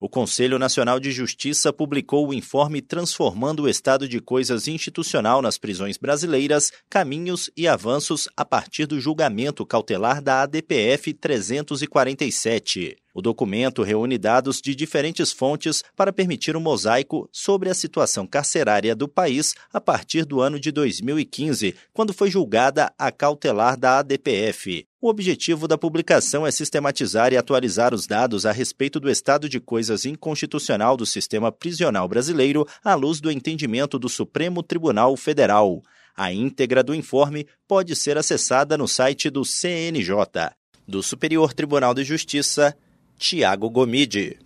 O Conselho Nacional de Justiça publicou o informe Transformando o Estado de Coisas Institucional nas Prisões Brasileiras, Caminhos e Avanços a partir do julgamento cautelar da ADPF 347. O documento reúne dados de diferentes fontes para permitir um mosaico sobre a situação carcerária do país a partir do ano de 2015, quando foi julgada a cautelar da ADPF. O objetivo da publicação é sistematizar e atualizar os dados a respeito do estado de coisas inconstitucional do sistema prisional brasileiro à luz do entendimento do Supremo Tribunal Federal. A íntegra do informe pode ser acessada no site do CNJ. Do Superior Tribunal de Justiça, Tiago Gomide.